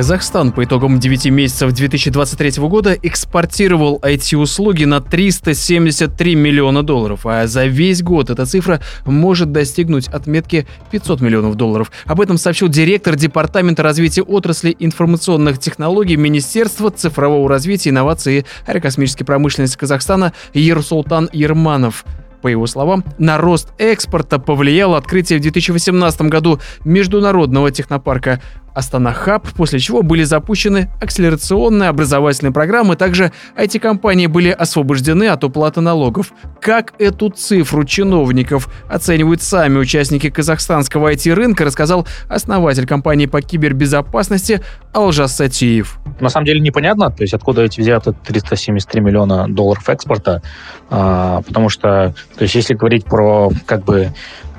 Казахстан по итогам 9 месяцев 2023 года экспортировал IT-услуги на 373 миллиона долларов, а за весь год эта цифра может достигнуть отметки 500 миллионов долларов. Об этом сообщил директор Департамента развития отрасли информационных технологий Министерства цифрового развития, инноваций и аэрокосмической промышленности Казахстана Ерсултан Ерманов. По его словам, на рост экспорта повлияло открытие в 2018 году международного технопарка Астана Хаб, после чего были запущены акселерационные образовательные программы, также IT-компании были освобождены от уплаты налогов. Как эту цифру чиновников оценивают сами участники казахстанского IT-рынка, рассказал основатель компании по кибербезопасности Алжас Сатиев. На самом деле непонятно, то есть откуда эти взяты 373 миллиона долларов экспорта, а, потому что, то есть если говорить про как бы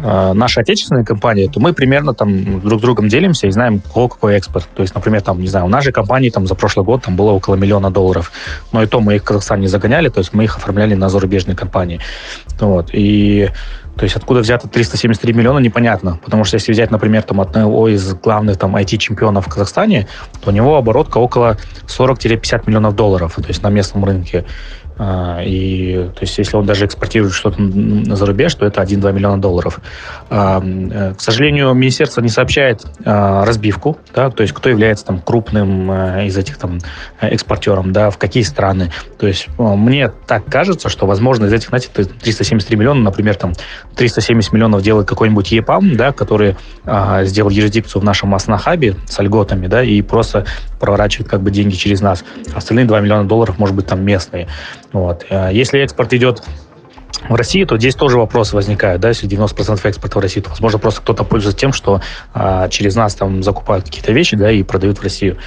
а, наши отечественные компании, то мы примерно там друг с другом делимся и знаем, кого какой экспорт. То есть, например, там, не знаю, у нашей компании там за прошлый год там было около миллиона долларов. Но и то мы их в Казахстан не загоняли, то есть мы их оформляли на зарубежные компании. Вот. И то есть откуда взято 373 миллиона, непонятно. Потому что если взять, например, там, одного из главных там, IT-чемпионов в Казахстане, то у него оборотка около 40-50 миллионов долларов, то есть на местном рынке. А, и то есть, если он даже экспортирует что-то на зарубеж, то это 1-2 миллиона долларов. А, э, к сожалению, министерство не сообщает а, разбивку, да, то есть кто является там крупным из этих там экспортером, да, в какие страны. То есть мне так кажется, что, возможно, из этих, знаете, 373 миллиона, например, там 370 миллионов делает какой-нибудь ЕПАМ, да, который сделал юрисдикцию в нашем Аснахабе с льготами, да, и просто проворачивает как бы деньги через нас. Остальные 2 миллиона долларов, может быть, там местные. Вот. А если экспорт идет в России, то здесь тоже вопросы возникают, да, если 90% экспорта в Россию, то, возможно, просто кто-то пользуется тем, что а, через нас там закупают какие-то вещи, да, и продают в Россию.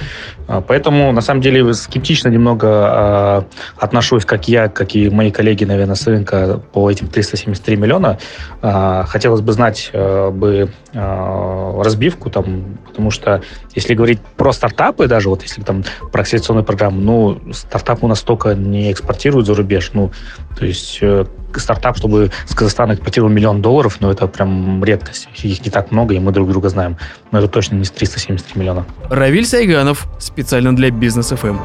А, поэтому, на самом деле, скептично немного а, отношусь, как я, как и мои коллеги, наверное, с рынка по этим 373 миллиона. А, хотелось бы знать а, бы а, разбивку там, потому что если говорить про стартапы, даже вот если там про акселерационную программу, ну, стартапы у нас столько не экспортируют за рубеж, ну, то есть э, стартап, чтобы с Казахстана экспортировал миллион долларов, но это прям редкость. Их не так много, и мы друг друга знаем. Но это точно не 373 миллиона. Равиль Сайганов, специально для Бизнес ФМ.